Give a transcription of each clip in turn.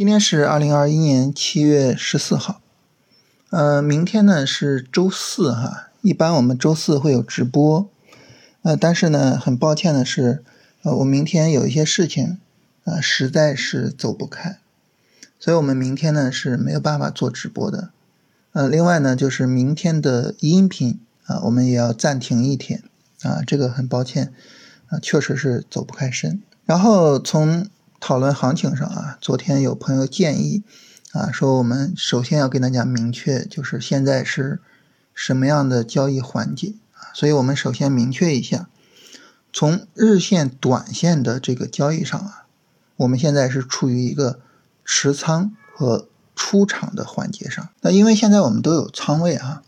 今天是二零二一年七月十四号，呃，明天呢是周四哈。一般我们周四会有直播，呃，但是呢，很抱歉的是，呃，我明天有一些事情，呃，实在是走不开，所以我们明天呢是没有办法做直播的。呃，另外呢，就是明天的音频啊，我们也要暂停一天啊，这个很抱歉啊，确实是走不开身。然后从讨论行情上啊，昨天有朋友建议啊，说我们首先要跟大家明确，就是现在是什么样的交易环节啊，所以我们首先明确一下，从日线、短线的这个交易上啊，我们现在是处于一个持仓和出场的环节上。那因为现在我们都有仓位啊，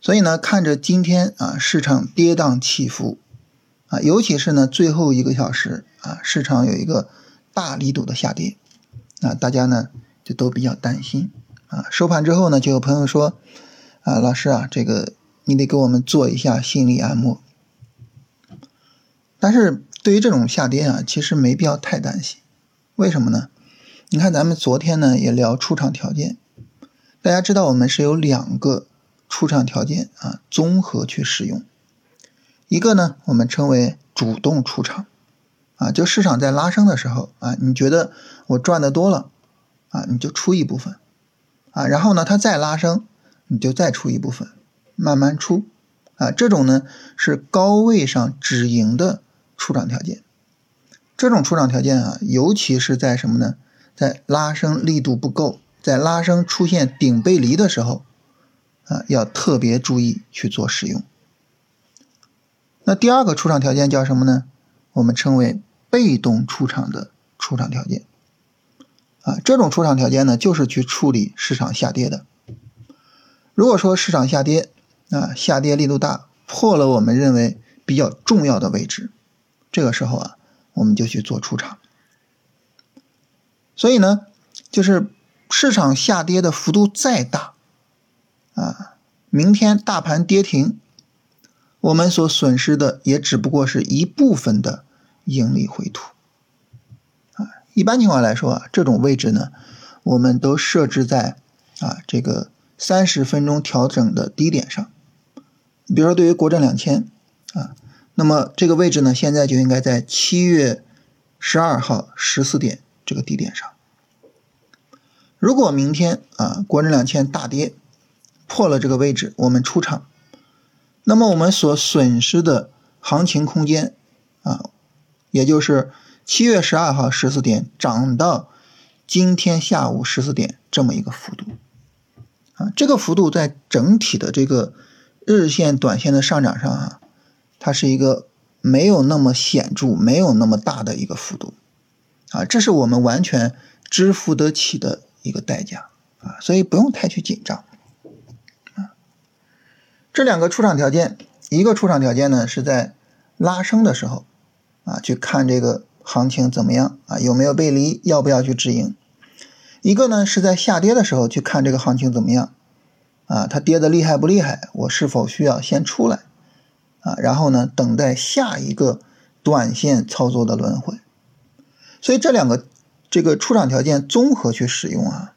所以呢，看着今天啊市场跌宕起伏啊，尤其是呢最后一个小时啊，市场有一个。大力度的下跌，啊，大家呢就都比较担心啊。收盘之后呢，就有朋友说，啊，老师啊，这个你得给我们做一下心理按摩。但是对于这种下跌啊，其实没必要太担心。为什么呢？你看咱们昨天呢也聊出场条件，大家知道我们是有两个出场条件啊，综合去使用。一个呢，我们称为主动出场。啊，就市场在拉升的时候啊，你觉得我赚的多了，啊，你就出一部分，啊，然后呢，它再拉升，你就再出一部分，慢慢出，啊，这种呢是高位上止盈的出场条件。这种出场条件啊，尤其是在什么呢？在拉升力度不够，在拉升出现顶背离的时候，啊，要特别注意去做使用。那第二个出场条件叫什么呢？我们称为。被动出场的出场条件，啊，这种出场条件呢，就是去处理市场下跌的。如果说市场下跌，啊，下跌力度大，破了我们认为比较重要的位置，这个时候啊，我们就去做出场。所以呢，就是市场下跌的幅度再大，啊，明天大盘跌停，我们所损失的也只不过是一部分的。盈利回吐啊，一般情况来说啊，这种位置呢，我们都设置在啊这个三十分钟调整的低点上。比如说，对于国证两千啊，那么这个位置呢，现在就应该在七月十二号十四点这个低点上。如果明天啊国证两千大跌破了这个位置，我们出场，那么我们所损失的行情空间啊。也就是七月十二号十四点涨到今天下午十四点这么一个幅度，啊，这个幅度在整体的这个日线、短线的上涨上啊，它是一个没有那么显著、没有那么大的一个幅度，啊，这是我们完全支付得起的一个代价。啊，所以不用太去紧张，啊，这两个出场条件，一个出场条件呢是在拉升的时候。啊，去看这个行情怎么样啊？有没有背离？要不要去止盈？一个呢是在下跌的时候去看这个行情怎么样啊？它跌的厉害不厉害？我是否需要先出来啊？然后呢，等待下一个短线操作的轮回。所以这两个这个出场条件综合去使用啊，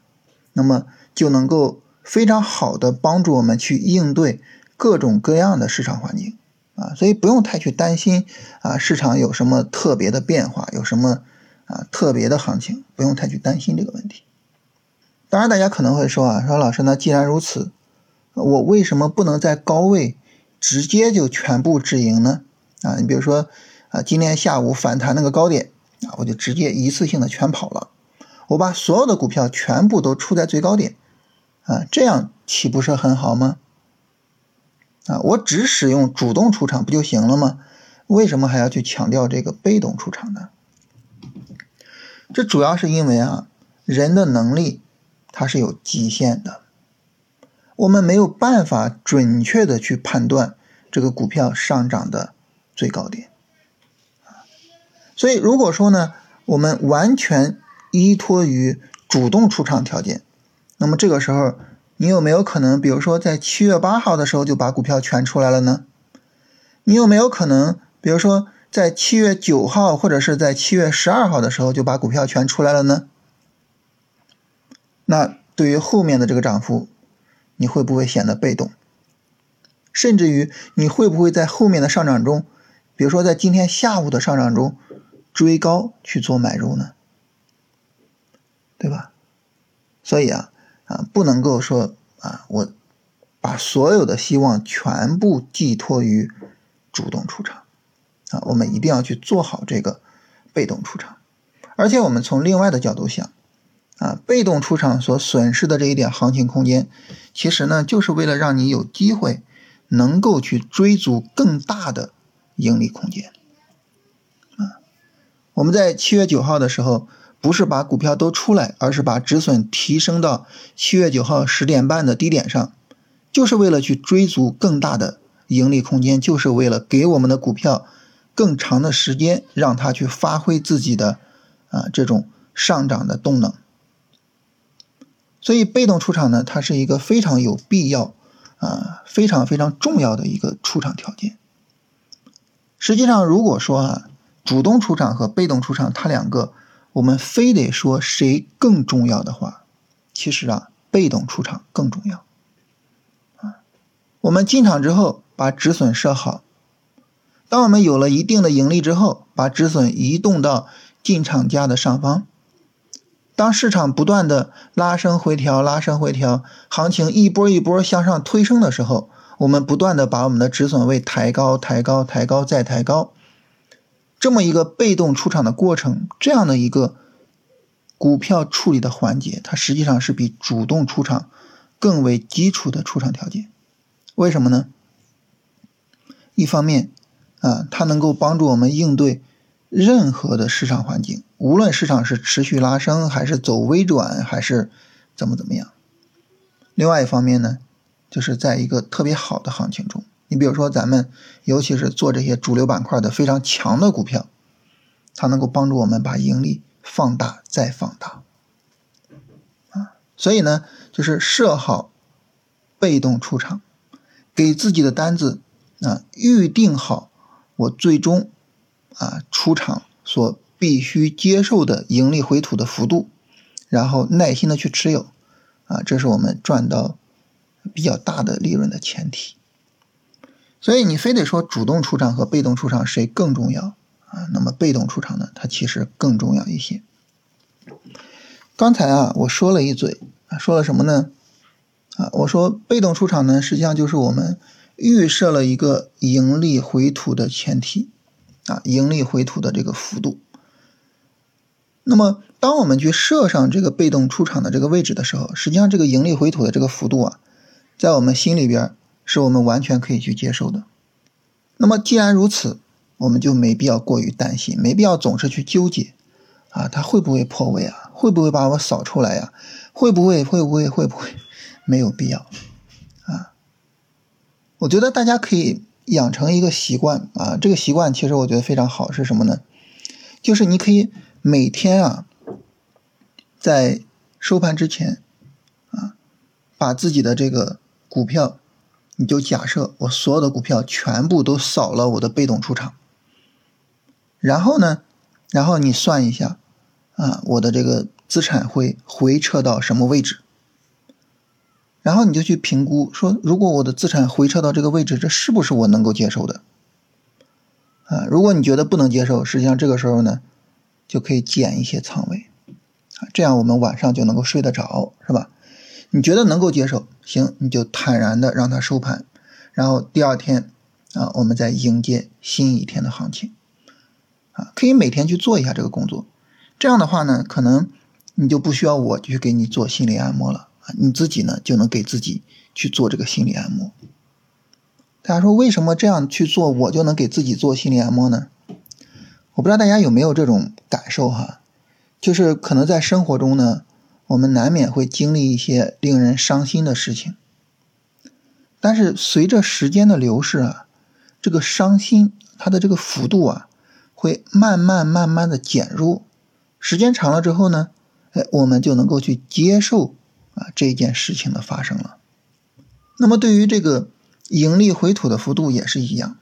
那么就能够非常好的帮助我们去应对各种各样的市场环境。啊，所以不用太去担心啊，市场有什么特别的变化，有什么啊特别的行情，不用太去担心这个问题。当然，大家可能会说啊，说老师，那既然如此，我为什么不能在高位直接就全部止盈呢？啊，你比如说啊，今天下午反弹那个高点啊，我就直接一次性的全跑了，我把所有的股票全部都出在最高点啊，这样岂不是很好吗？啊，我只使用主动出场不就行了吗？为什么还要去强调这个被动出场呢？这主要是因为啊，人的能力它是有极限的，我们没有办法准确的去判断这个股票上涨的最高点所以如果说呢，我们完全依托于主动出场条件，那么这个时候。你有没有可能，比如说在七月八号的时候就把股票全出来了呢？你有没有可能，比如说在七月九号或者是在七月十二号的时候就把股票全出来了呢？那对于后面的这个涨幅，你会不会显得被动？甚至于你会不会在后面的上涨中，比如说在今天下午的上涨中追高去做买入呢？对吧？所以啊啊，不能够说啊，我把所有的希望全部寄托于主动出场啊，我们一定要去做好这个被动出场。而且我们从另外的角度想啊，被动出场所损失的这一点行情空间，其实呢，就是为了让你有机会。能够去追逐更大的盈利空间，啊，我们在七月九号的时候，不是把股票都出来，而是把止损提升到七月九号十点半的低点上，就是为了去追逐更大的盈利空间，就是为了给我们的股票更长的时间，让它去发挥自己的啊这种上涨的动能。所以被动出场呢，它是一个非常有必要。啊，非常非常重要的一个出场条件。实际上，如果说啊，主动出场和被动出场，它两个我们非得说谁更重要的话，其实啊，被动出场更重要。啊，我们进场之后把止损设好，当我们有了一定的盈利之后，把止损移动到进场价的上方。当市场不断的拉升回调、拉升回调，行情一波一波向上推升的时候，我们不断的把我们的止损位抬高、抬高、抬高再抬高，这么一个被动出场的过程，这样的一个股票处理的环节，它实际上是比主动出场更为基础的出场条件。为什么呢？一方面，啊，它能够帮助我们应对。任何的市场环境，无论市场是持续拉升，还是走微转，还是怎么怎么样。另外一方面呢，就是在一个特别好的行情中，你比如说咱们，尤其是做这些主流板块的非常强的股票，它能够帮助我们把盈利放大再放大。啊，所以呢，就是设好被动出场，给自己的单子啊预定好，我最终。啊，出场所必须接受的盈利回吐的幅度，然后耐心的去持有，啊，这是我们赚到比较大的利润的前提。所以你非得说主动出场和被动出场谁更重要啊？那么被动出场呢，它其实更重要一些。刚才啊，我说了一嘴啊，说了什么呢？啊，我说被动出场呢，实际上就是我们预设了一个盈利回吐的前提。啊，盈利回吐的这个幅度。那么，当我们去设上这个被动出场的这个位置的时候，实际上这个盈利回吐的这个幅度啊，在我们心里边是我们完全可以去接受的。那么，既然如此，我们就没必要过于担心，没必要总是去纠结啊，它会不会破位啊？会不会把我扫出来呀？会不会？会不会？会不会？没有必要啊。我觉得大家可以。养成一个习惯啊，这个习惯其实我觉得非常好，是什么呢？就是你可以每天啊，在收盘之前啊，把自己的这个股票，你就假设我所有的股票全部都扫了我的被动出场，然后呢，然后你算一下啊，我的这个资产会回撤到什么位置？然后你就去评估，说如果我的资产回撤到这个位置，这是不是我能够接受的？啊，如果你觉得不能接受，实际上这个时候呢，就可以减一些仓位，啊，这样我们晚上就能够睡得着，是吧？你觉得能够接受，行，你就坦然的让它收盘，然后第二天啊，我们再迎接新一天的行情，啊，可以每天去做一下这个工作，这样的话呢，可能你就不需要我去给你做心理按摩了。啊，你自己呢就能给自己去做这个心理按摩。大家说为什么这样去做，我就能给自己做心理按摩呢？我不知道大家有没有这种感受哈，就是可能在生活中呢，我们难免会经历一些令人伤心的事情，但是随着时间的流逝啊，这个伤心它的这个幅度啊，会慢慢慢慢的减弱，时间长了之后呢，哎，我们就能够去接受。啊，这件事情的发生了。那么对于这个盈利回吐的幅度也是一样。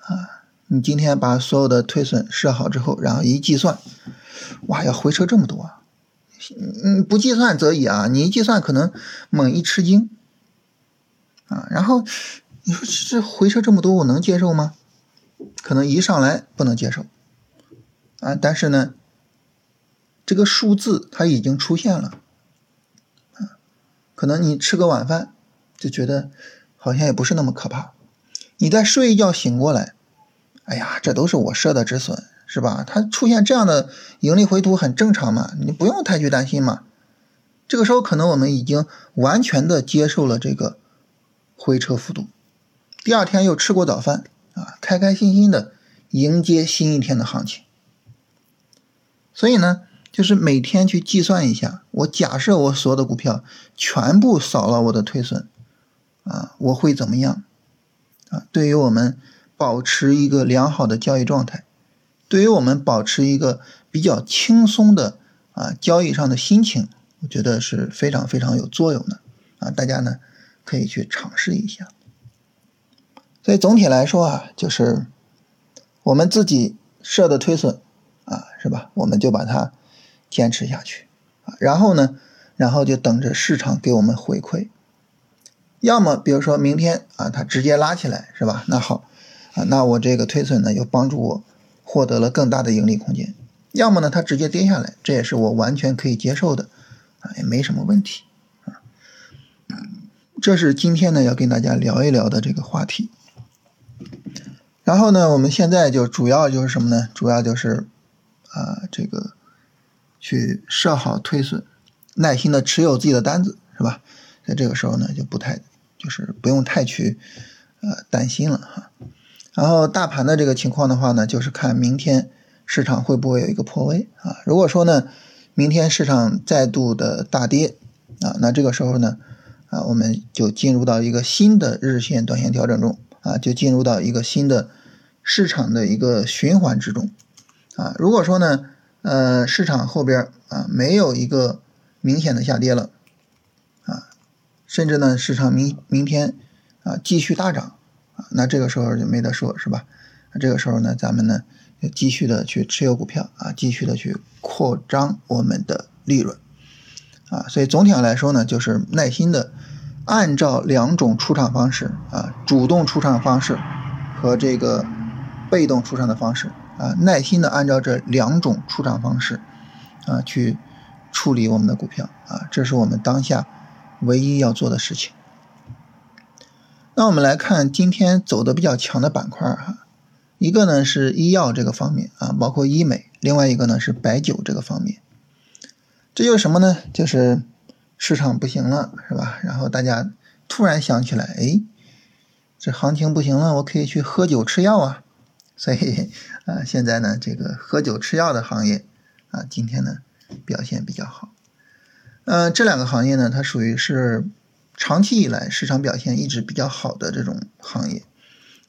啊，你今天把所有的推损设好之后，然后一计算，哇，要回撤这么多啊，嗯，不计算则已啊，你一计算可能猛一吃惊啊。然后你说这回撤这么多，我能接受吗？可能一上来不能接受啊，但是呢，这个数字它已经出现了啊，可能你吃个晚饭就觉得好像也不是那么可怕，你再睡一觉醒过来，哎呀，这都是我设的止损。是吧？它出现这样的盈利回吐很正常嘛，你不用太去担心嘛。这个时候可能我们已经完全的接受了这个回撤幅度，第二天又吃过早饭啊，开开心心的迎接新一天的行情。所以呢，就是每天去计算一下，我假设我所有的股票全部扫了我的退损啊，我会怎么样啊？对于我们保持一个良好的交易状态。对于我们保持一个比较轻松的啊交易上的心情，我觉得是非常非常有作用的啊，大家呢可以去尝试一下。所以总体来说啊，就是我们自己设的推损啊，是吧？我们就把它坚持下去啊，然后呢，然后就等着市场给我们回馈。要么比如说明天啊，它直接拉起来，是吧？那好啊，那我这个推损呢，又帮助我。获得了更大的盈利空间，要么呢，它直接跌下来，这也是我完全可以接受的，啊，也没什么问题，啊，这是今天呢要跟大家聊一聊的这个话题。然后呢，我们现在就主要就是什么呢？主要就是啊，这个去设好推损，耐心的持有自己的单子，是吧？在这个时候呢，就不太就是不用太去呃担心了哈。然后大盘的这个情况的话呢，就是看明天市场会不会有一个破位啊？如果说呢，明天市场再度的大跌啊，那这个时候呢，啊，我们就进入到一个新的日线、短线调整中啊，就进入到一个新的市场的一个循环之中啊。如果说呢，呃，市场后边啊没有一个明显的下跌了啊，甚至呢，市场明明天啊继续大涨。啊，那这个时候就没得说，是吧？那这个时候呢，咱们呢就继续的去持有股票啊，继续的去扩张我们的利润啊。所以总体上来说呢，就是耐心的按照两种出场方式啊，主动出场方式和这个被动出场的方式啊，耐心的按照这两种出场方式啊去处理我们的股票啊，这是我们当下唯一要做的事情。那我们来看今天走的比较强的板块哈，一个呢是医药这个方面啊，包括医美；另外一个呢是白酒这个方面。这就是什么呢？就是市场不行了，是吧？然后大家突然想起来，哎，这行情不行了，我可以去喝酒吃药啊。所以啊，现在呢，这个喝酒吃药的行业啊，今天呢表现比较好。嗯，这两个行业呢，它属于是。长期以来市场表现一直比较好的这种行业，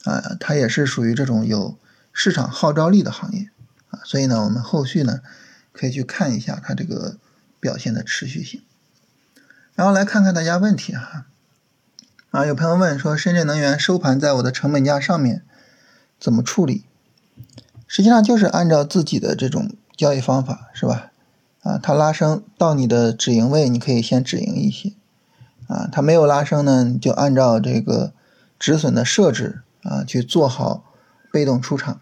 啊，它也是属于这种有市场号召力的行业，啊，所以呢，我们后续呢可以去看一下它这个表现的持续性。然后来看看大家问题哈，啊，有朋友问说深圳能源收盘在我的成本价上面怎么处理？实际上就是按照自己的这种交易方法是吧？啊，它拉升到你的止盈位，你可以先止盈一些。啊，它没有拉升呢，就按照这个止损的设置啊去做好被动出场，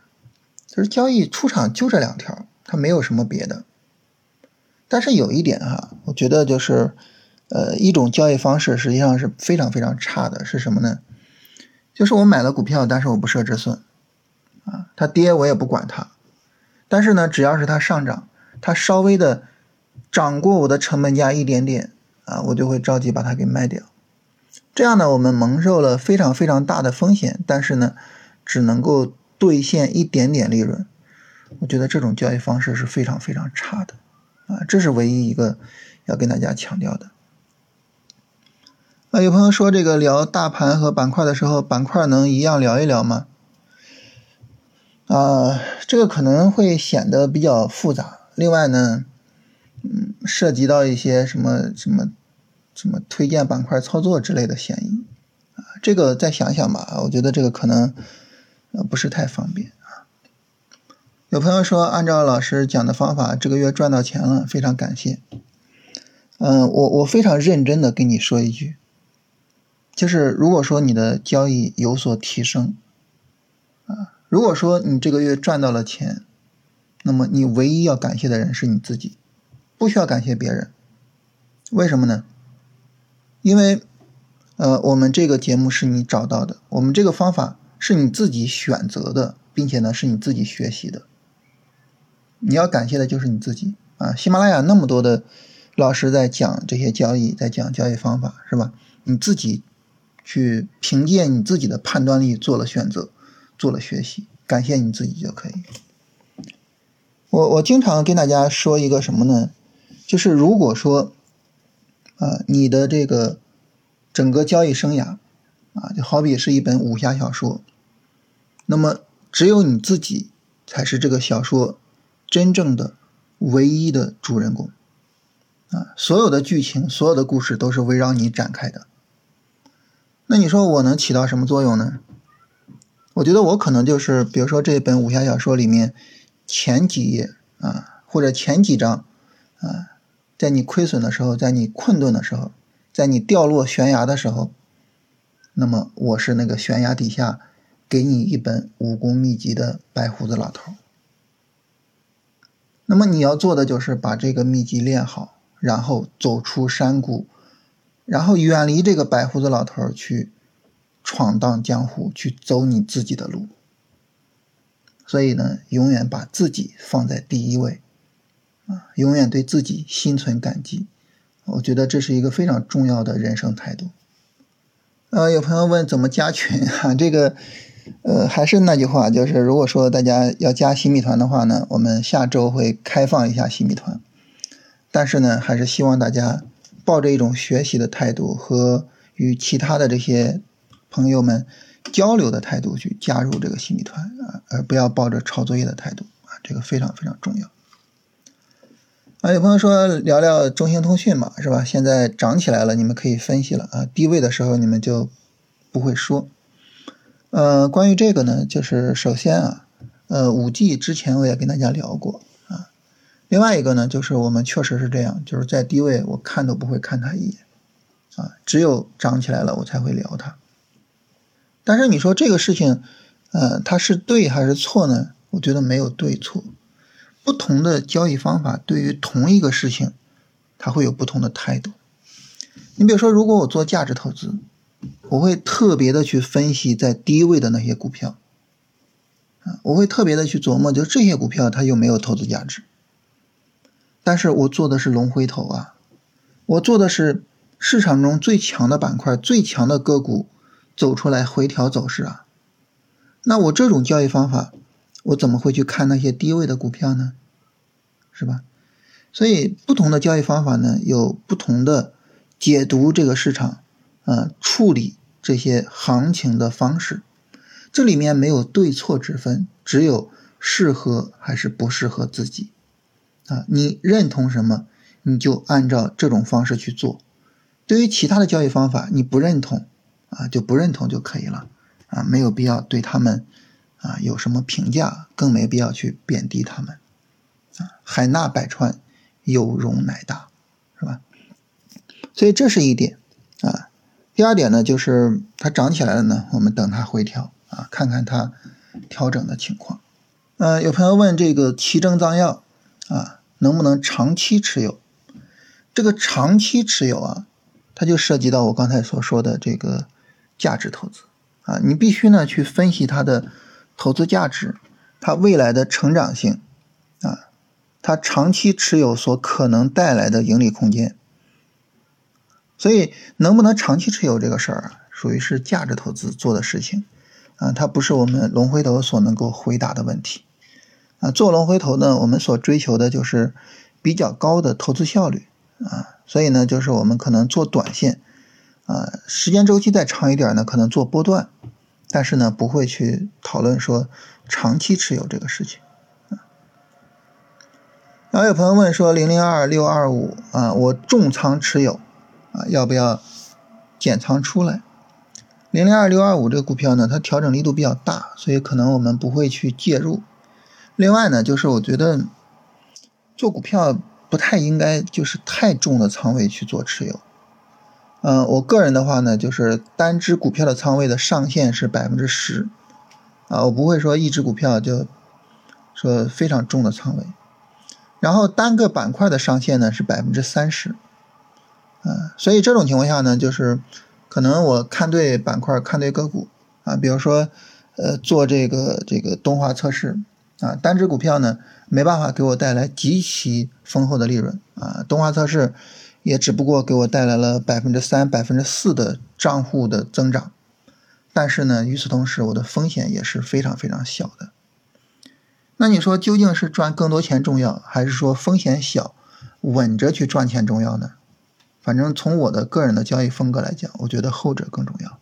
就是交易出场就这两条，它没有什么别的。但是有一点哈，我觉得就是，呃，一种交易方式实际上是非常非常差的，是什么呢？就是我买了股票，但是我不设止损，啊，它跌我也不管它，但是呢，只要是它上涨，它稍微的涨过我的成本价一点点。啊，我就会着急把它给卖掉，这样呢，我们蒙受了非常非常大的风险，但是呢，只能够兑现一点点利润。我觉得这种交易方式是非常非常差的，啊，这是唯一一个要跟大家强调的。啊，有朋友说这个聊大盘和板块的时候，板块能一样聊一聊吗？啊，这个可能会显得比较复杂。另外呢。涉及到一些什么什么什么推荐板块操作之类的嫌疑啊，这个再想想吧。我觉得这个可能呃不是太方便啊。有朋友说，按照老师讲的方法，这个月赚到钱了，非常感谢。嗯，我我非常认真的跟你说一句，就是如果说你的交易有所提升，啊，如果说你这个月赚到了钱，那么你唯一要感谢的人是你自己，不需要感谢别人。为什么呢？因为，呃，我们这个节目是你找到的，我们这个方法是你自己选择的，并且呢是你自己学习的。你要感谢的就是你自己啊！喜马拉雅那么多的老师在讲这些交易，在讲交易方法，是吧？你自己去凭借你自己的判断力做了选择，做了学习，感谢你自己就可以。我我经常跟大家说一个什么呢？就是如果说啊，你的这个整个交易生涯啊，就好比是一本武侠小说，那么只有你自己才是这个小说。真正的唯一的主人公啊，所有的剧情、所有的故事都是围绕你展开的。那你说我能起到什么作用呢？我觉得我可能就是，比如说这本武侠小说里面前几页啊，或者前几章啊，在你亏损的时候，在你困顿的时候，在你掉落悬崖的时候，那么我是那个悬崖底下给你一本武功秘籍的白胡子老头。那么你要做的就是把这个秘籍练好，然后走出山谷，然后远离这个白胡子老头去闯荡江湖，去走你自己的路。所以呢，永远把自己放在第一位，啊，永远对自己心存感激。我觉得这是一个非常重要的人生态度。呃，有朋友问怎么加群啊？这个。呃，还是那句话，就是如果说大家要加新米团的话呢，我们下周会开放一下新米团。但是呢，还是希望大家抱着一种学习的态度和与其他的这些朋友们交流的态度去加入这个新米团啊，而不要抱着抄作业的态度啊，这个非常非常重要。啊，有朋友说聊聊中兴通讯嘛，是吧？现在涨起来了，你们可以分析了啊，低位的时候你们就不会说。呃，关于这个呢，就是首先啊，呃，五 G 之前我也跟大家聊过啊。另外一个呢，就是我们确实是这样，就是在低位我看都不会看它一眼啊，只有涨起来了我才会聊它。但是你说这个事情，呃，它是对还是错呢？我觉得没有对错，不同的交易方法对于同一个事情，它会有不同的态度。你比如说，如果我做价值投资。我会特别的去分析在低位的那些股票，啊，我会特别的去琢磨，就这些股票它有没有投资价值。但是我做的是龙回头啊，我做的是市场中最强的板块、最强的个股走出来回调走势啊。那我这种交易方法，我怎么会去看那些低位的股票呢？是吧？所以不同的交易方法呢，有不同的解读这个市场。呃，处理这些行情的方式，这里面没有对错之分，只有适合还是不适合自己。啊，你认同什么，你就按照这种方式去做。对于其他的交易方法，你不认同，啊，就不认同就可以了。啊，没有必要对他们啊有什么评价，更没必要去贬低他们。啊，海纳百川，有容乃大，是吧？所以这是一点啊。第二点呢，就是它涨起来了呢，我们等它回调啊，看看它调整的情况。呃，有朋友问这个奇正藏药啊，能不能长期持有？这个长期持有啊，它就涉及到我刚才所说的这个价值投资啊，你必须呢去分析它的投资价值，它未来的成长性啊，它长期持有所可能带来的盈利空间。所以，能不能长期持有这个事儿啊，属于是价值投资做的事情，啊，它不是我们龙回头所能够回答的问题，啊，做龙回头呢，我们所追求的就是比较高的投资效率，啊，所以呢，就是我们可能做短线，啊，时间周期再长一点呢，可能做波段，但是呢，不会去讨论说长期持有这个事情。然后有朋友问说，零零二六二五啊，我重仓持有。啊，要不要减仓出来？零零二六二五这个股票呢，它调整力度比较大，所以可能我们不会去介入。另外呢，就是我觉得做股票不太应该就是太重的仓位去做持有。嗯，我个人的话呢，就是单只股票的仓位的上限是百分之十，啊，我不会说一只股票就说非常重的仓位。然后单个板块的上限呢是百分之三十，啊，所以这种情况下呢，就是可能我看对板块，看对个股啊，比如说呃做这个这个动画测试啊，单只股票呢没办法给我带来极其丰厚的利润啊，动画测试也只不过给我带来了百分之三、百分之四的账户的增长，但是呢，与此同时我的风险也是非常非常小的。那你说究竟是赚更多钱重要，还是说风险小、稳着去赚钱重要呢？反正从我的个人的交易风格来讲，我觉得后者更重要。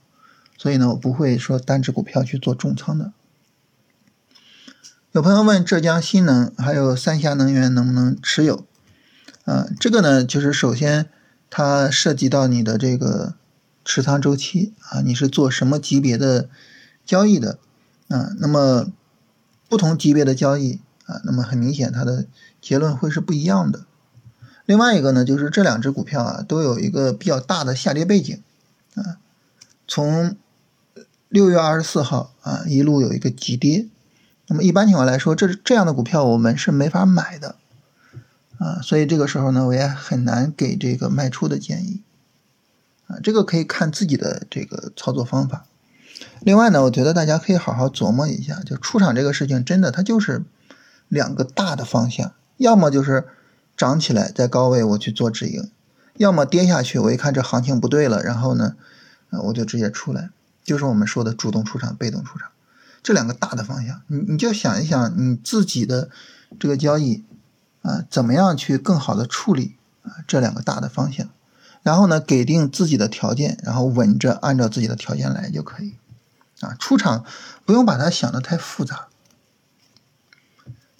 所以呢，我不会说单只股票去做重仓的。有朋友问浙江新能还有三峡能源能不能持有？啊，这个呢，就是首先它涉及到你的这个持仓周期啊，你是做什么级别的交易的啊？那么。不同级别的交易啊，那么很明显它的结论会是不一样的。另外一个呢，就是这两只股票啊都有一个比较大的下跌背景啊，从六月二十四号啊一路有一个急跌，那么一般情况来说，这这样的股票我们是没法买的啊，所以这个时候呢，我也很难给这个卖出的建议啊，这个可以看自己的这个操作方法。另外呢，我觉得大家可以好好琢磨一下，就出场这个事情，真的它就是两个大的方向，要么就是涨起来在高位我去做止盈，要么跌下去我一看这行情不对了，然后呢，呃我就直接出来，就是我们说的主动出场、被动出场这两个大的方向，你你就想一想你自己的这个交易啊，怎么样去更好的处理啊这两个大的方向，然后呢给定自己的条件，然后稳着按照自己的条件来就可以。啊，出场不用把它想的太复杂。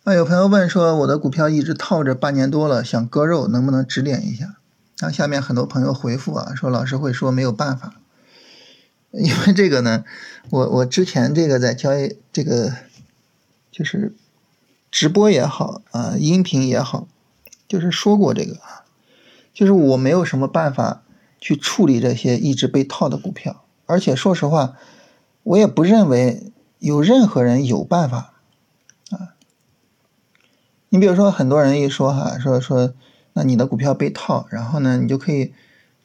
那有朋友问说，我的股票一直套着半年多了，想割肉，能不能指点一下？然后下面很多朋友回复啊，说老师会说没有办法，因为这个呢，我我之前这个在交易这个就是直播也好啊，音频也好，就是说过这个啊，就是我没有什么办法去处理这些一直被套的股票，而且说实话。我也不认为有任何人有办法啊。你比如说，很多人一说哈，说说，那你的股票被套，然后呢，你就可以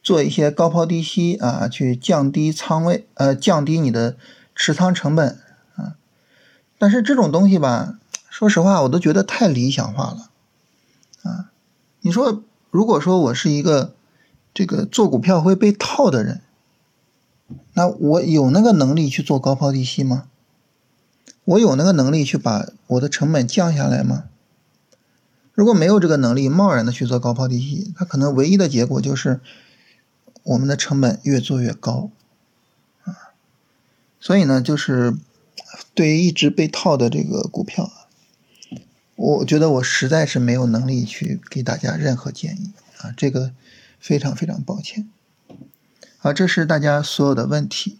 做一些高抛低吸啊，去降低仓位，呃，降低你的持仓成本啊。但是这种东西吧，说实话，我都觉得太理想化了啊。你说，如果说我是一个这个做股票会被套的人。那我有那个能力去做高抛低吸吗？我有那个能力去把我的成本降下来吗？如果没有这个能力，贸然的去做高抛低吸，它可能唯一的结果就是我们的成本越做越高啊。所以呢，就是对于一直被套的这个股票，我觉得我实在是没有能力去给大家任何建议啊，这个非常非常抱歉。好，这是大家所有的问题。